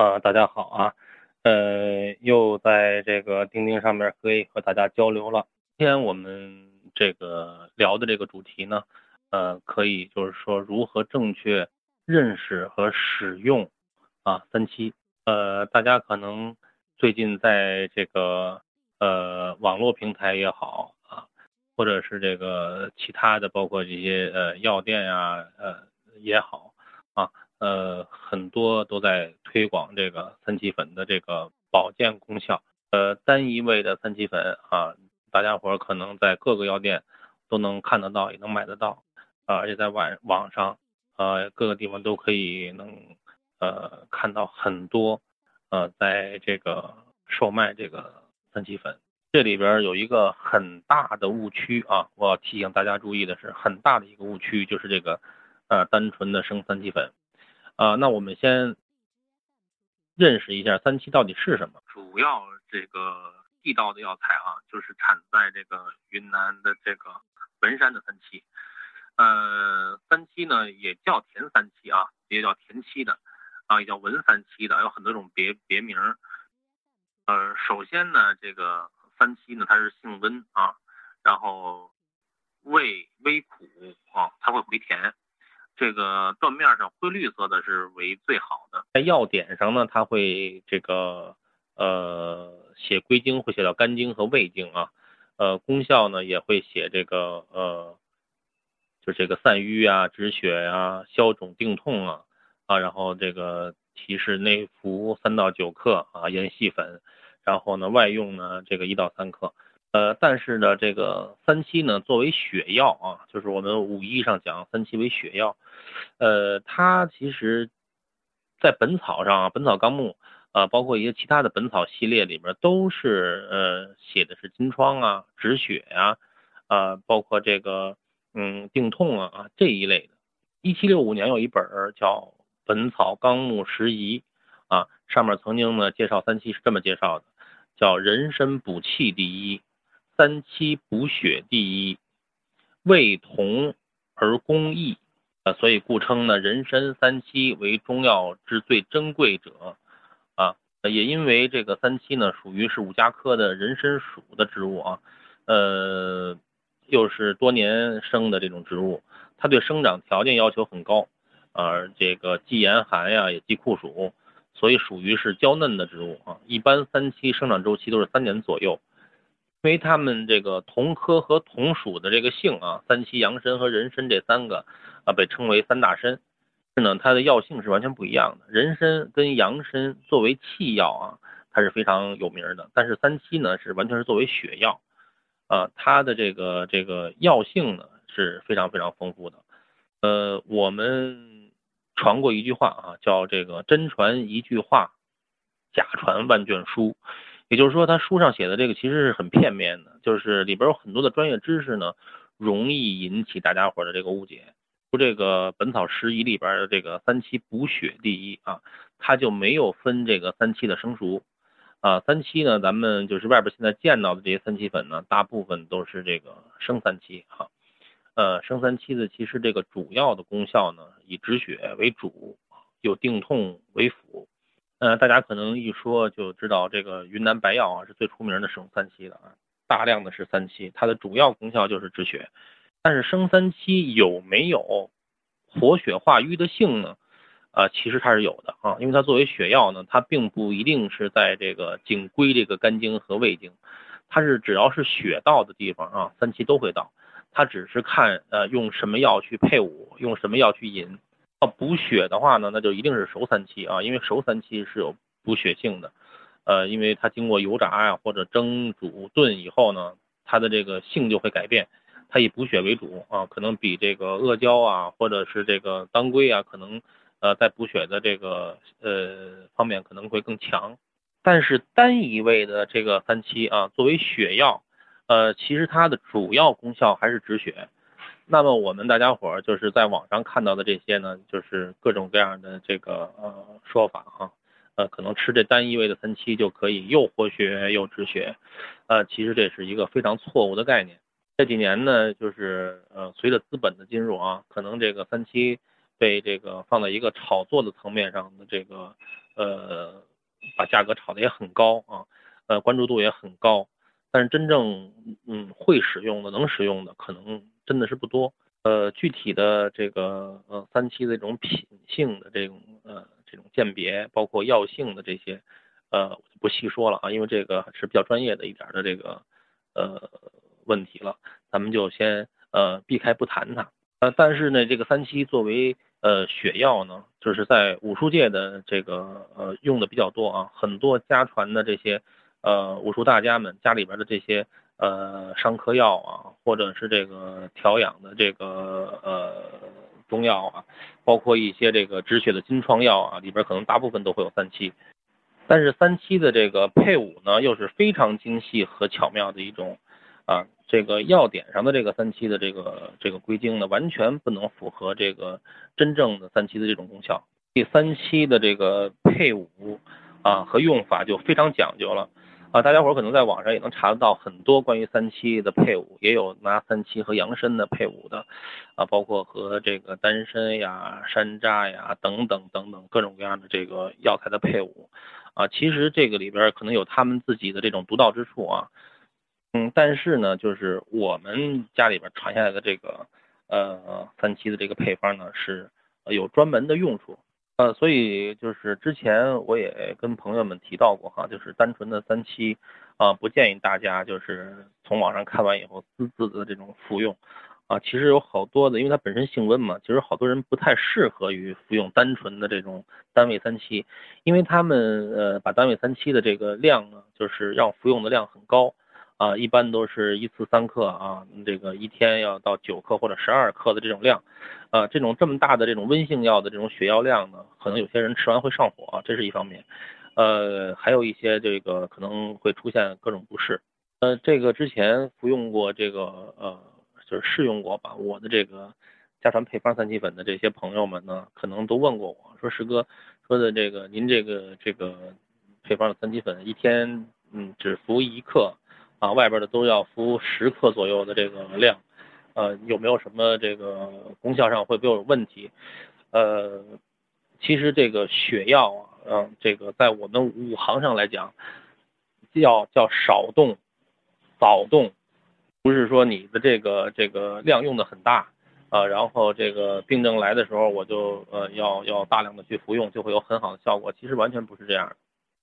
啊，大家好啊，呃，又在这个钉钉上面可以和大家交流了。今天我们这个聊的这个主题呢，呃，可以就是说如何正确认识和使用啊三七。呃，大家可能最近在这个呃网络平台也好啊，或者是这个其他的，包括这些呃药店呀呃也好啊。呃，很多都在推广这个三七粉的这个保健功效。呃，单一味的三七粉啊，大家伙可能在各个药店都能看得到，也能买得到啊，而且在网网上，呃，各个地方都可以能呃看到很多呃在这个售卖这个三七粉。这里边有一个很大的误区啊，我要提醒大家注意的是，很大的一个误区就是这个呃单纯的生三七粉。啊，那我们先认识一下三七到底是什么。主要这个地道的药材啊，就是产在这个云南的这个文山的三七。呃，三七呢也叫田三七啊，也叫田七的啊，也叫文三七的，有很多种别别名。呃，首先呢，这个三七呢它是性温啊，然后味微苦啊，它会回甜。这个断面上灰绿色的是为最好的，在药典上呢，它会这个呃写归经会写到肝经和胃经啊，呃功效呢也会写这个呃就这个散瘀啊、止血呀、消肿定痛啊啊，然后这个提示内服三到九克啊研细粉，然后呢外用呢这个一到三克。呃，但是呢，这个三七呢，作为血药啊，就是我们武医上讲三七为血药，呃，它其实，在本草上啊，《本草纲目》啊，包括一些其他的本草系列里面，都是呃写的是金疮啊、止血呀，啊，包括这个嗯定痛啊啊这一类的。一七六五年有一本叫《本草纲目拾遗》啊，上面曾经呢介绍三七是这么介绍的，叫人参补气第一。三七补血第一，味同而功益，啊，所以故称呢人参三七为中药之最珍贵者，啊，也因为这个三七呢属于是五加科的人参属的植物啊，呃，又是多年生的这种植物，它对生长条件要求很高，啊，这个既严寒呀也忌酷暑，所以属于是娇嫩的植物啊，一般三七生长周期都是三年左右。因为它们这个同科和同属的这个性啊，三七、阳参和人参这三个啊，被称为三大参。是呢，它的药性是完全不一样的。人参跟阳参作为气药啊，它是非常有名的。但是三七呢，是完全是作为血药啊，它的这个这个药性呢是非常非常丰富的。呃，我们传过一句话啊，叫这个真传一句话，假传万卷书。也就是说，他书上写的这个其实是很片面的，就是里边有很多的专业知识呢，容易引起大家伙的这个误解。说这个《本草拾遗》里边的这个三七补血第一啊，它就没有分这个三七的生熟啊。三七呢，咱们就是外边现在见到的这些三七粉呢，大部分都是这个生三七哈。呃，生三七的其实这个主要的功效呢，以止血为主，有定痛为辅。呃，大家可能一说就知道这个云南白药啊是最出名的生三七的啊，大量的是三七，它的主要功效就是止血。但是生三七有没有活血化瘀的性呢？啊，其实它是有的啊，因为它作为血药呢，它并不一定是在这个仅归这个肝经和胃经，它是只要是血到的地方啊，三七都会到。它只是看呃用什么药去配伍，用什么药去引。要补血的话呢，那就一定是熟三七啊，因为熟三七是有补血性的，呃，因为它经过油炸呀或者蒸煮炖以后呢，它的这个性就会改变，它以补血为主啊，可能比这个阿胶啊或者是这个当归啊，可能呃在补血的这个呃方面可能会更强。但是单一味的这个三七啊，作为血药，呃，其实它的主要功效还是止血。那么我们大家伙儿就是在网上看到的这些呢，就是各种各样的这个呃说法哈，呃，可能吃这单一味的三七就可以又活血又止血，呃，其实这是一个非常错误的概念。这几年呢，就是呃随着资本的进入啊，可能这个三七被这个放在一个炒作的层面上的这个呃把价格炒的也很高啊，呃，关注度也很高，但是真正嗯会使用的、能使用的，可能真的是不多。呃，具体的这个呃三七的这种品性的这种呃这种鉴别，包括药性的这些，呃，不细说了啊，因为这个是比较专业的一点的这个呃问题了，咱们就先呃避开不谈它。呃，但是呢，这个三七作为呃血药呢，就是在武术界的这个呃用的比较多啊，很多家传的这些呃武术大家们家里边的这些。呃，伤科药啊，或者是这个调养的这个呃中药啊，包括一些这个止血的金创药啊，里边可能大部分都会有三七。但是三七的这个配伍呢，又是非常精细和巧妙的一种啊，这个药点上的这个三七的这个这个归经呢，完全不能符合这个真正的三七的这种功效。第三期的这个配伍啊和用法就非常讲究了。啊，大家伙可能在网上也能查得到很多关于三七的配伍，也有拿三七和洋参的配伍的，啊，包括和这个丹参呀、山楂呀等等等等各种各样的这个药材的配伍，啊，其实这个里边可能有他们自己的这种独到之处啊，嗯，但是呢，就是我们家里边传下来的这个呃三七的这个配方呢，是有专门的用处。呃，所以就是之前我也跟朋友们提到过哈，就是单纯的三七，啊，不建议大家就是从网上看完以后私自的这种服用，啊，其实有好多的，因为它本身性温嘛，其实好多人不太适合于服用单纯的这种单位三七，因为他们呃把单位三七的这个量呢，就是让服用的量很高。啊，一般都是一次三克啊，这个一天要到九克或者十二克的这种量，啊，这种这么大的这种温性药的这种血药量呢，可能有些人吃完会上火，这是一方面，呃，还有一些这个可能会出现各种不适，呃，这个之前服用过这个呃，就是试用过吧，我的这个家传配方三七粉的这些朋友们呢，可能都问过我说，石哥说的这个您这个这个配方的三七粉一天嗯只服一克。啊，外边的都要服十克左右的这个量，呃，有没有什么这个功效上会不会有问题？呃，其实这个血药啊，嗯，这个在我们五行上来讲，叫叫少动，早动，不是说你的这个这个量用的很大啊，然后这个病症来的时候我就呃要要大量的去服用，就会有很好的效果。其实完全不是这样的。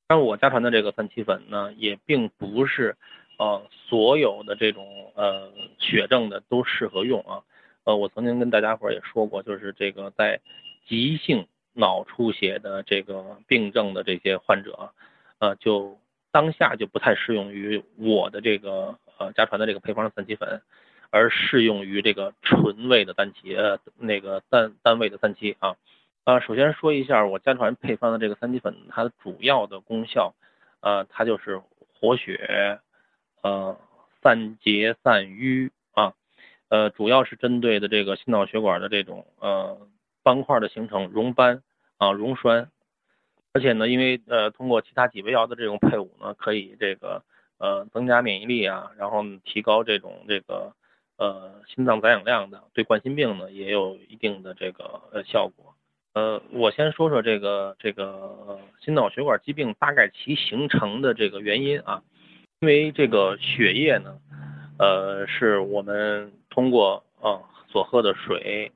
但我家传的这个三七粉呢，也并不是。呃，所有的这种呃血症的都适合用啊。呃，我曾经跟大家伙也说过，就是这个在急性脑出血的这个病症的这些患者，呃，就当下就不太适用于我的这个呃家传的这个配方的三七粉，而适用于这个纯味的单七呃那个单单位的三七啊。啊，首先说一下我家传配方的这个三七粉，它的主要的功效，呃，它就是活血。呃，散结散瘀啊，呃，主要是针对的这个心脑血管的这种呃斑块的形成溶斑啊溶栓，而且呢，因为呃通过其他几味药的这种配伍呢，可以这个呃增加免疫力啊，然后提高这种这个呃心脏载氧量的，对冠心病呢也有一定的这个呃效果。呃，我先说说这个这个心脑血管疾病大概其形成的这个原因啊。因为这个血液呢，呃，是我们通过啊所喝的水、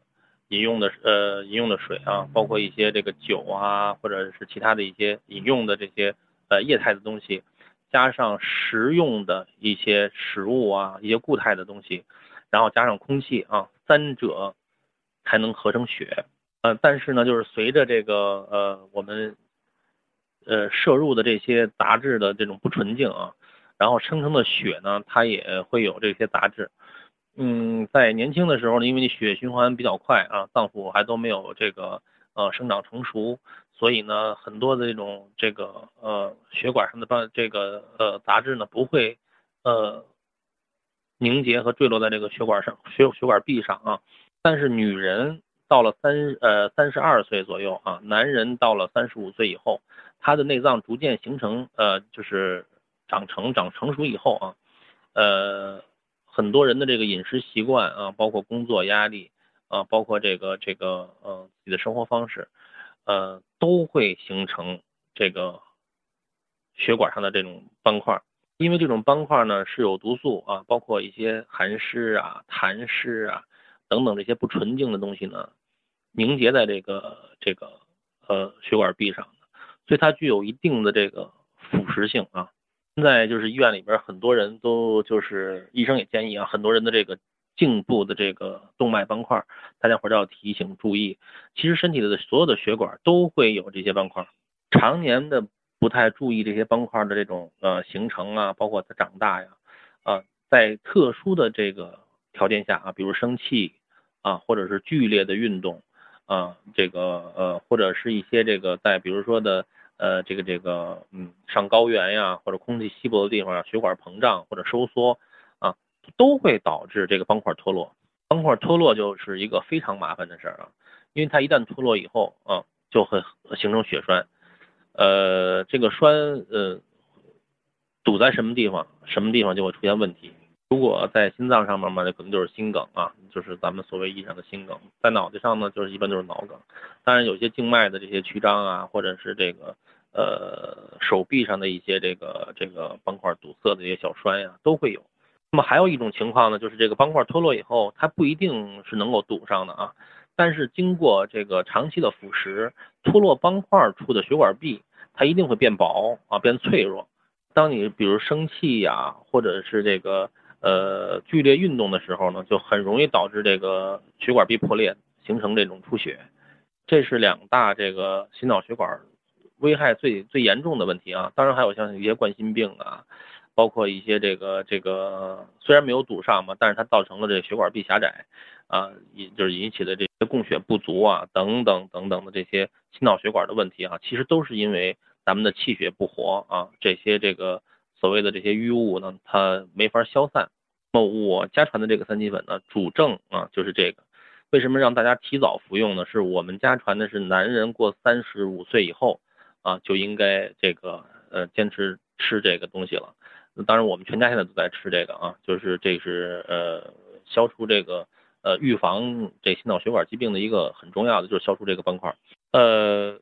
饮用的呃饮用的水啊，包括一些这个酒啊，或者是其他的一些饮用的这些呃液态的东西，加上食用的一些食物啊，一些固态的东西，然后加上空气啊，三者才能合成血。呃，但是呢，就是随着这个呃我们呃摄入的这些杂质的这种不纯净啊。然后生成的血呢，它也会有这些杂质。嗯，在年轻的时候呢，因为你血液循环比较快啊，脏腑还都没有这个呃生长成熟，所以呢，很多的这种这个呃血管上的这这个呃杂质呢，不会呃凝结和坠落在这个血管上血血管壁上啊。但是女人到了三呃三十二岁左右啊，男人到了三十五岁以后，他的内脏逐渐形成呃就是。长成长成熟以后啊，呃，很多人的这个饮食习惯啊，包括工作压力啊，包括这个这个呃自己的生活方式，呃，都会形成这个血管上的这种斑块，因为这种斑块呢是有毒素啊，包括一些寒湿啊、痰湿啊等等这些不纯净的东西呢凝结在这个这个呃血管壁上，所以它具有一定的这个腐蚀性啊。现在就是医院里边很多人都就是医生也建议啊，很多人的这个颈部的这个动脉斑块，大家伙都要提醒注意。其实身体的所有的血管都会有这些斑块，常年的不太注意这些斑块的这种呃形成啊，包括它长大呀，啊，在特殊的这个条件下啊，比如生气啊，或者是剧烈的运动啊，这个呃或者是一些这个在比如说的。呃，这个这个，嗯，上高原呀，或者空气稀薄的地方啊，血管膨胀或者收缩啊，都会导致这个斑块脱落。斑块脱落就是一个非常麻烦的事儿啊，因为它一旦脱落以后啊，就会形成血栓。呃，这个栓呃堵在什么地方，什么地方就会出现问题。如果在心脏上面嘛，那可能就是心梗啊，就是咱们所谓意义上的心梗。在脑袋上呢，就是一般就是脑梗。当然，有些静脉的这些曲张啊，或者是这个呃手臂上的一些这个这个斑块堵塞的一些小栓呀，都会有。那么还有一种情况呢，就是这个斑块脱落以后，它不一定是能够堵上的啊，但是经过这个长期的腐蚀，脱落斑块处的血管壁，它一定会变薄啊，变脆弱。当你比如生气呀，或者是这个。呃，剧烈运动的时候呢，就很容易导致这个血管壁破裂，形成这种出血。这是两大这个心脑血管危害最最严重的问题啊。当然还有像一些冠心病啊，包括一些这个这个虽然没有堵上嘛，但是它造成了这血管壁狭窄啊，引就是引起的这些供血不足啊，等等等等的这些心脑血管的问题啊，其实都是因为咱们的气血不活啊，这些这个。所谓的这些淤物呢，它没法消散。那我家传的这个三七粉呢，主症啊就是这个。为什么让大家提早服用呢？是我们家传的是男人过三十五岁以后啊就应该这个呃坚持吃这个东西了。那当然我们全家现在都在吃这个啊，就是这是呃消除这个呃预防这心脑血管疾病的一个很重要的，就是消除这个斑块。呃，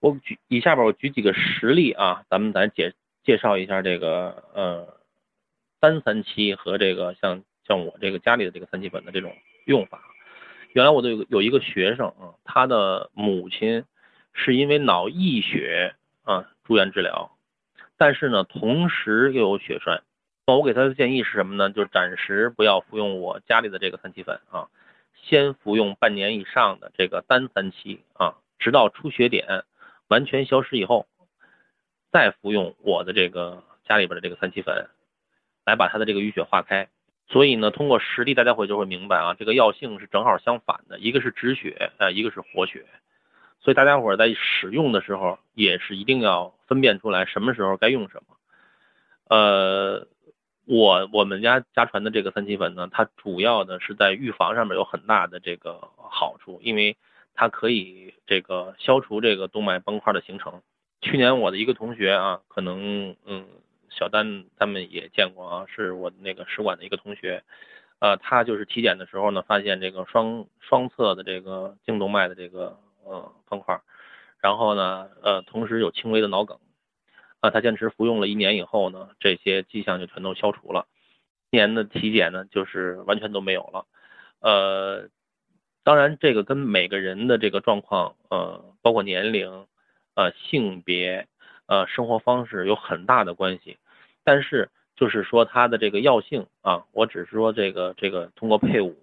我举以下边我举几个实例啊，咱们来解。介绍一下这个呃单三七和这个像像我这个家里的这个三七粉的这种用法。原来我都有有一个学生啊，他的母亲是因为脑溢血啊住院治疗，但是呢同时又有血栓。那我给他的建议是什么呢？就是暂时不要服用我家里的这个三七粉啊，先服用半年以上的这个单三七啊，直到出血点完全消失以后。再服用我的这个家里边的这个三七粉，来把它的这个淤血化开。所以呢，通过实例，大家伙就会明白啊，这个药性是正好相反的，一个是止血，呃，一个是活血。所以大家伙在使用的时候，也是一定要分辨出来什么时候该用什么。呃，我我们家家传的这个三七粉呢，它主要的是在预防上面有很大的这个好处，因为它可以这个消除这个动脉斑块的形成。去年我的一个同学啊，可能嗯，小丹他们也见过啊，是我那个使馆的一个同学，呃，他就是体检的时候呢，发现这个双双侧的这个颈动脉的这个呃斑块，然后呢，呃，同时有轻微的脑梗，啊，他坚持服用了一年以后呢，这些迹象就全都消除了，今年的体检呢，就是完全都没有了，呃，当然这个跟每个人的这个状况，呃，包括年龄。呃，性别，呃，生活方式有很大的关系，但是就是说它的这个药性啊，我只是说这个这个通过配伍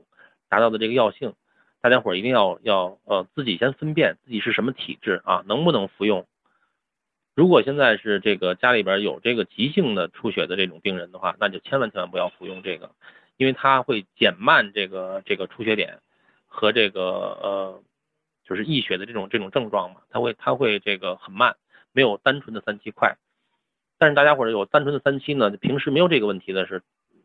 达到的这个药性，大家伙一定要要呃自己先分辨自己是什么体质啊，能不能服用。如果现在是这个家里边有这个急性的出血的这种病人的话，那就千万千万不要服用这个，因为它会减慢这个这个出血点和这个呃。就是溢血的这种这种症状嘛，它会它会这个很慢，没有单纯的三七快。但是大家伙儿有单纯的三七呢，平时没有这个问题的是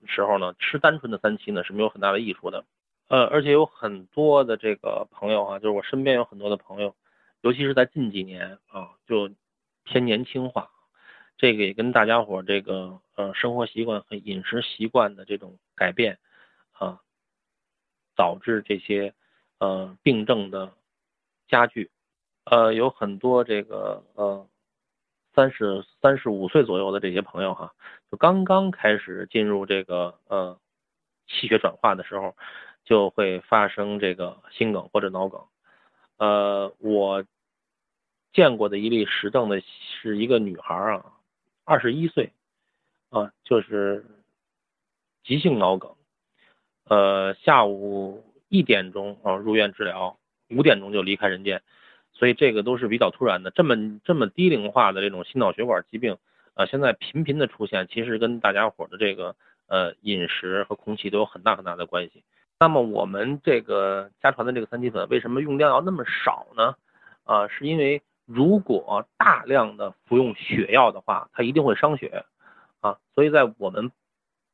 时候呢，吃单纯的三七呢是没有很大的益处的。呃，而且有很多的这个朋友啊，就是我身边有很多的朋友，尤其是在近几年啊，就偏年轻化，这个也跟大家伙儿这个呃生活习惯和饮食习惯的这种改变啊，导致这些呃病症的。加剧，呃，有很多这个呃三十三十五岁左右的这些朋友哈，就刚刚开始进入这个呃气血转化的时候，就会发生这个心梗或者脑梗。呃，我见过的一例实证的是一个女孩啊，二十一岁啊，就是急性脑梗，呃，下午一点钟啊入院治疗，五点钟就离开人间。所以这个都是比较突然的，这么这么低龄化的这种心脑血管疾病，呃，现在频频的出现，其实跟大家伙的这个呃饮食和空气都有很大很大的关系。那么我们这个家传的这个三七粉为什么用量要那么少呢？啊，是因为如果大量的服用血药的话，它一定会伤血啊。所以在我们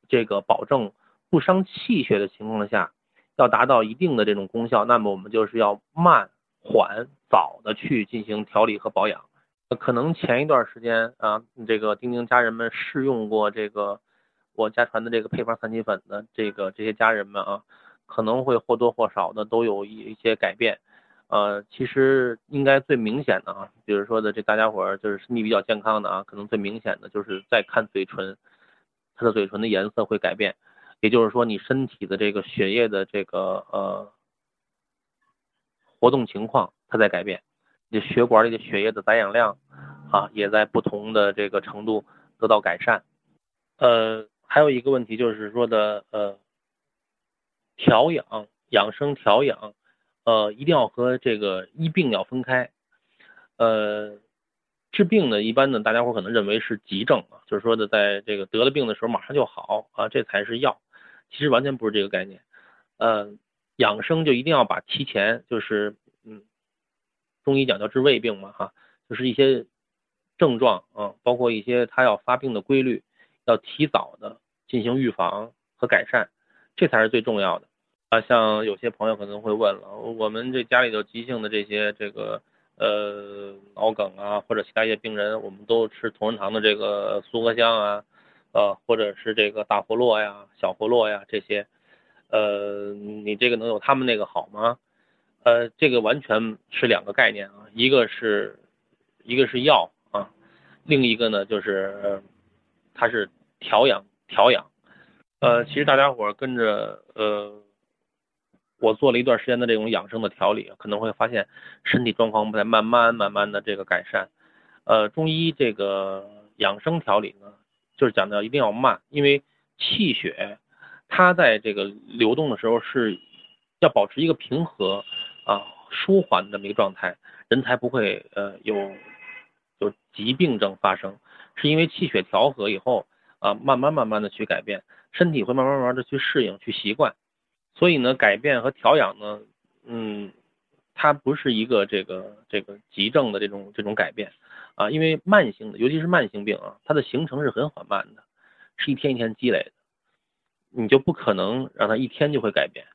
这个保证不伤气血的情况下，要达到一定的这种功效，那么我们就是要慢缓。早的去进行调理和保养，可能前一段时间啊，这个丁丁家人们试用过这个我家传的这个配方三七粉的这个这些家人们啊，可能会或多或少的都有一一些改变，呃，其实应该最明显的啊，比如说的这大家伙儿就是身体比较健康的啊，可能最明显的就是在看嘴唇，他的嘴唇的颜色会改变，也就是说你身体的这个血液的这个呃活动情况。它在改变，你血管里的血液的载氧量啊，也在不同的这个程度得到改善。呃，还有一个问题就是说的呃，调养养生调养，呃，一定要和这个医病要分开。呃，治病呢，一般呢，大家伙可能认为是急症啊，就是说的在这个得了病的时候马上就好啊，这才是药。其实完全不是这个概念。呃，养生就一定要把提前就是嗯。中医讲叫治未病嘛，哈，就是一些症状啊，包括一些他要发病的规律，要提早的进行预防和改善，这才是最重要的啊。像有些朋友可能会问了，我们这家里头急性的这些这个呃脑梗啊，或者其他一些病人，我们都吃同仁堂的这个苏合香啊，呃，或者是这个大活络呀、小活络呀这些，呃，你这个能有他们那个好吗？呃，这个完全是两个概念啊，一个是，一个是药啊，另一个呢就是它是调养调养。呃，其实大家伙跟着呃，我做了一段时间的这种养生的调理，可能会发现身体状况在慢慢慢慢的这个改善。呃，中医这个养生调理呢，就是讲的一定要慢，因为气血它在这个流动的时候是要保持一个平和。啊，舒缓的这么一个状态，人才不会呃有有疾病症发生，是因为气血调和以后啊，慢慢慢慢的去改变，身体会慢慢慢慢的去适应去习惯，所以呢，改变和调养呢，嗯，它不是一个这个这个急症的这种这种改变啊，因为慢性的，尤其是慢性病啊，它的形成是很缓慢的，是一天一天积累的，你就不可能让它一天就会改变。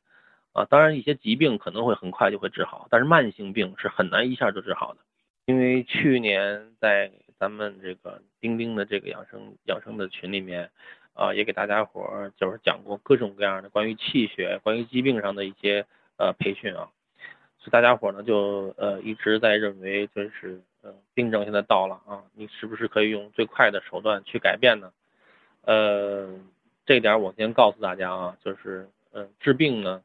啊，当然一些疾病可能会很快就会治好，但是慢性病是很难一下就治好的。因为去年在咱们这个钉钉的这个养生养生的群里面，啊，也给大家伙儿就是讲过各种各样的关于气血、关于疾病上的一些呃培训啊，所以大家伙儿呢就呃一直在认为就是病症现在到了啊，你是不是可以用最快的手段去改变呢？呃，这点我先告诉大家啊，就是呃治病呢。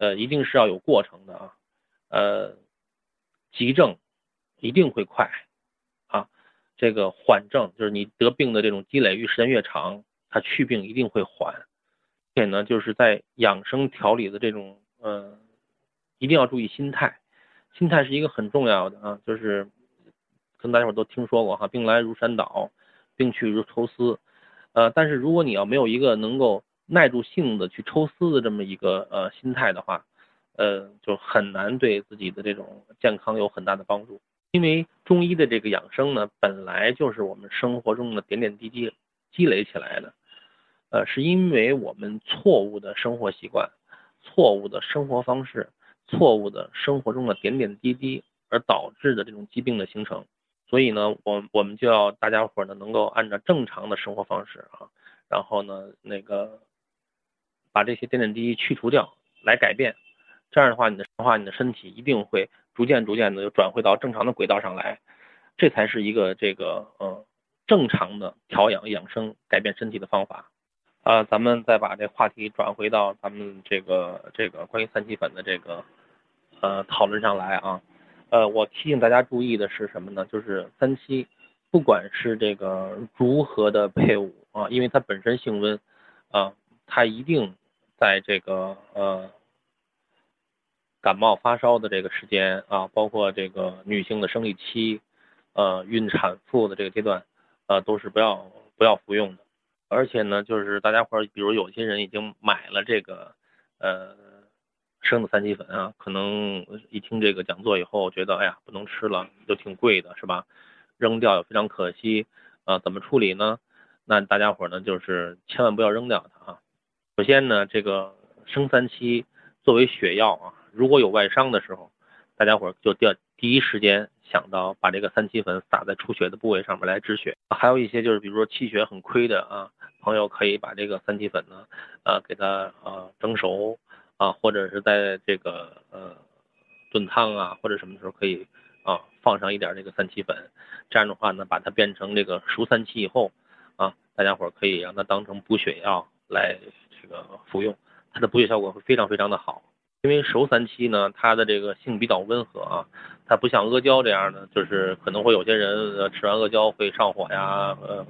呃，一定是要有过程的啊，呃，急症一定会快啊，这个缓症就是你得病的这种积累越时间越长，它去病一定会缓。而且呢，就是在养生调理的这种，呃，一定要注意心态，心态是一个很重要的啊，就是可能大家伙都听说过哈，病来如山倒，病去如抽丝，呃，但是如果你要没有一个能够耐住性子去抽丝的这么一个呃心态的话，呃，就很难对自己的这种健康有很大的帮助。因为中医的这个养生呢，本来就是我们生活中的点点滴滴积累起来的，呃，是因为我们错误的生活习惯、错误的生活方式、错误的生活中的点点滴滴而导致的这种疾病的形成。所以呢，我我们就要大家伙呢能够按照正常的生活方式啊，然后呢那个。把这些点点滴滴去除掉，来改变，这样的话，你的话，你的身体一定会逐渐逐渐的又转回到正常的轨道上来。这才是一个这个呃正常的调养养生改变身体的方法。啊，咱们再把这话题转回到咱们这个这个关于三七粉的这个呃讨论上来啊。呃，我提醒大家注意的是什么呢？就是三七，不管是这个如何的配伍啊，因为它本身性温啊，它一定在这个呃感冒发烧的这个时间啊，包括这个女性的生理期，呃，孕产妇的这个阶段，呃，都是不要不要服用的。而且呢，就是大家伙儿，比如有些人已经买了这个呃生的三七粉啊，可能一听这个讲座以后，觉得哎呀不能吃了，都挺贵的，是吧？扔掉也非常可惜啊，怎么处理呢？那大家伙呢，就是千万不要扔掉它啊。首先呢，这个生三七作为血药啊，如果有外伤的时候，大家伙儿就第第一时间。想到把这个三七粉撒在出血的部位上面来止血，还有一些就是比如说气血很亏的啊朋友，可以把这个三七粉呢，呃，给它呃蒸熟啊，或者是在这个呃炖汤啊或者什么时候可以啊放上一点这个三七粉，这样的话呢，把它变成这个熟三七以后啊，大家伙可以让它当成补血药来这个服用，它的补血效果会非常非常的好。因为熟三七呢，它的这个性比较温和啊，它不像阿胶这样的，就是可能会有些人吃完阿胶会上火呀，呃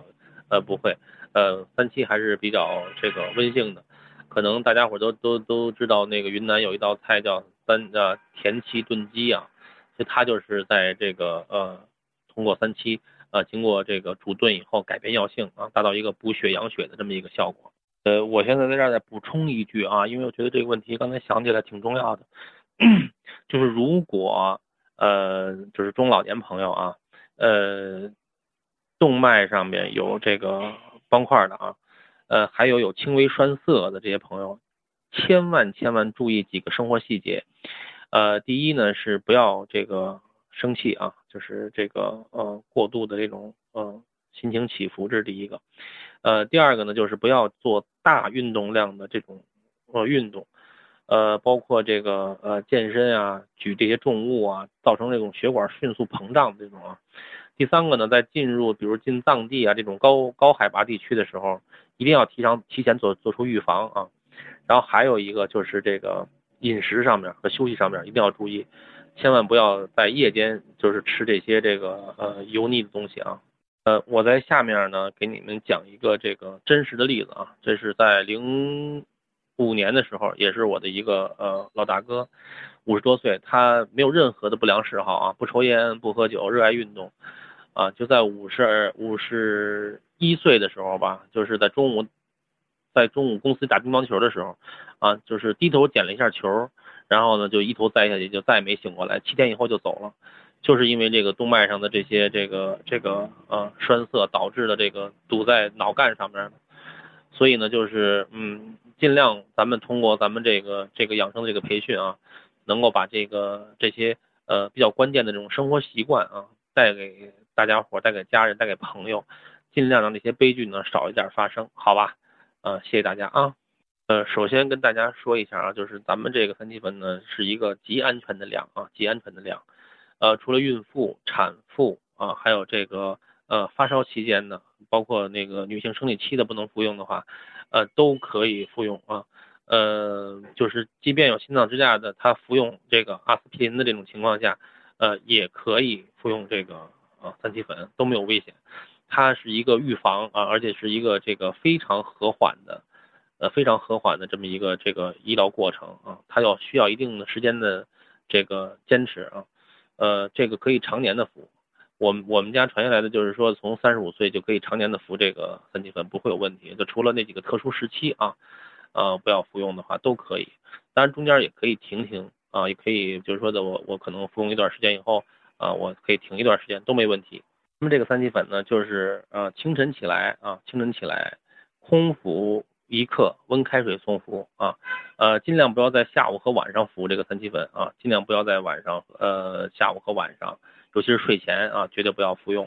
呃不会，呃三七还是比较这个温性的，可能大家伙都都都知道那个云南有一道菜叫三呃田七炖鸡啊，就它就是在这个呃通过三七呃经过这个煮炖以后改变药性啊，达到一个补血养血的这么一个效果。呃，我现在在这儿再补充一句啊，因为我觉得这个问题刚才想起来挺重要的，就是如果呃，就是中老年朋友啊，呃，动脉上面有这个斑块的啊，呃，还有有轻微栓塞的这些朋友，千万千万注意几个生活细节。呃，第一呢是不要这个生气啊，就是这个呃过度的这种呃心情起伏，这是第一个。呃，第二个呢，就是不要做大运动量的这种呃运动，呃，包括这个呃健身啊，举这些重物啊，造成这种血管迅速膨胀这种啊。第三个呢，在进入比如进藏地啊这种高高海拔地区的时候，一定要提上提前做做出预防啊。然后还有一个就是这个饮食上面和休息上面一定要注意，千万不要在夜间就是吃这些这个呃油腻的东西啊。呃，我在下面呢给你们讲一个这个真实的例子啊，这是在零五年的时候，也是我的一个呃老大哥，五十多岁，他没有任何的不良嗜好啊，不抽烟不喝酒，热爱运动，啊，就在五十五十一岁的时候吧，就是在中午，在中午公司打乒乓球的时候，啊，就是低头捡了一下球，然后呢就一头栽下去，就再也没醒过来，七天以后就走了。就是因为这个动脉上的这些这个这个呃栓塞导致的这个堵在脑干上面，所以呢，就是嗯，尽量咱们通过咱们这个这个养生的这个培训啊，能够把这个这些呃比较关键的这种生活习惯啊带给大家伙，带给家人，带给朋友，尽量让这些悲剧呢少一点发生，好吧？呃，谢谢大家啊。呃，首先跟大家说一下啊，就是咱们这个三七粉呢是一个极安全的量啊，极安全的量。呃，除了孕妇、产妇啊，还有这个呃发烧期间的，包括那个女性生理期的不能服用的话，呃，都可以服用啊。呃，就是即便有心脏支架的，他服用这个阿司匹林的这种情况下，呃，也可以服用这个啊三七粉都没有危险。它是一个预防啊，而且是一个这个非常和缓的，呃，非常和缓的这么一个这个医疗过程啊。它要需要一定的时间的这个坚持啊。呃，这个可以常年的服，我们我们家传下来的就是说，从三十五岁就可以常年的服这个三七粉，不会有问题。就除了那几个特殊时期啊，呃，不要服用的话都可以。当然中间也可以停停啊，也可以就是说的我我可能服用一段时间以后啊，我可以停一段时间都没问题。那么这个三七粉呢，就是呃清晨起来啊，清晨起来空腹。一克温开水送服啊，呃，尽量不要在下午和晚上服这个三七粉啊，尽量不要在晚上，呃，下午和晚上，尤其是睡前啊，绝对不要服用。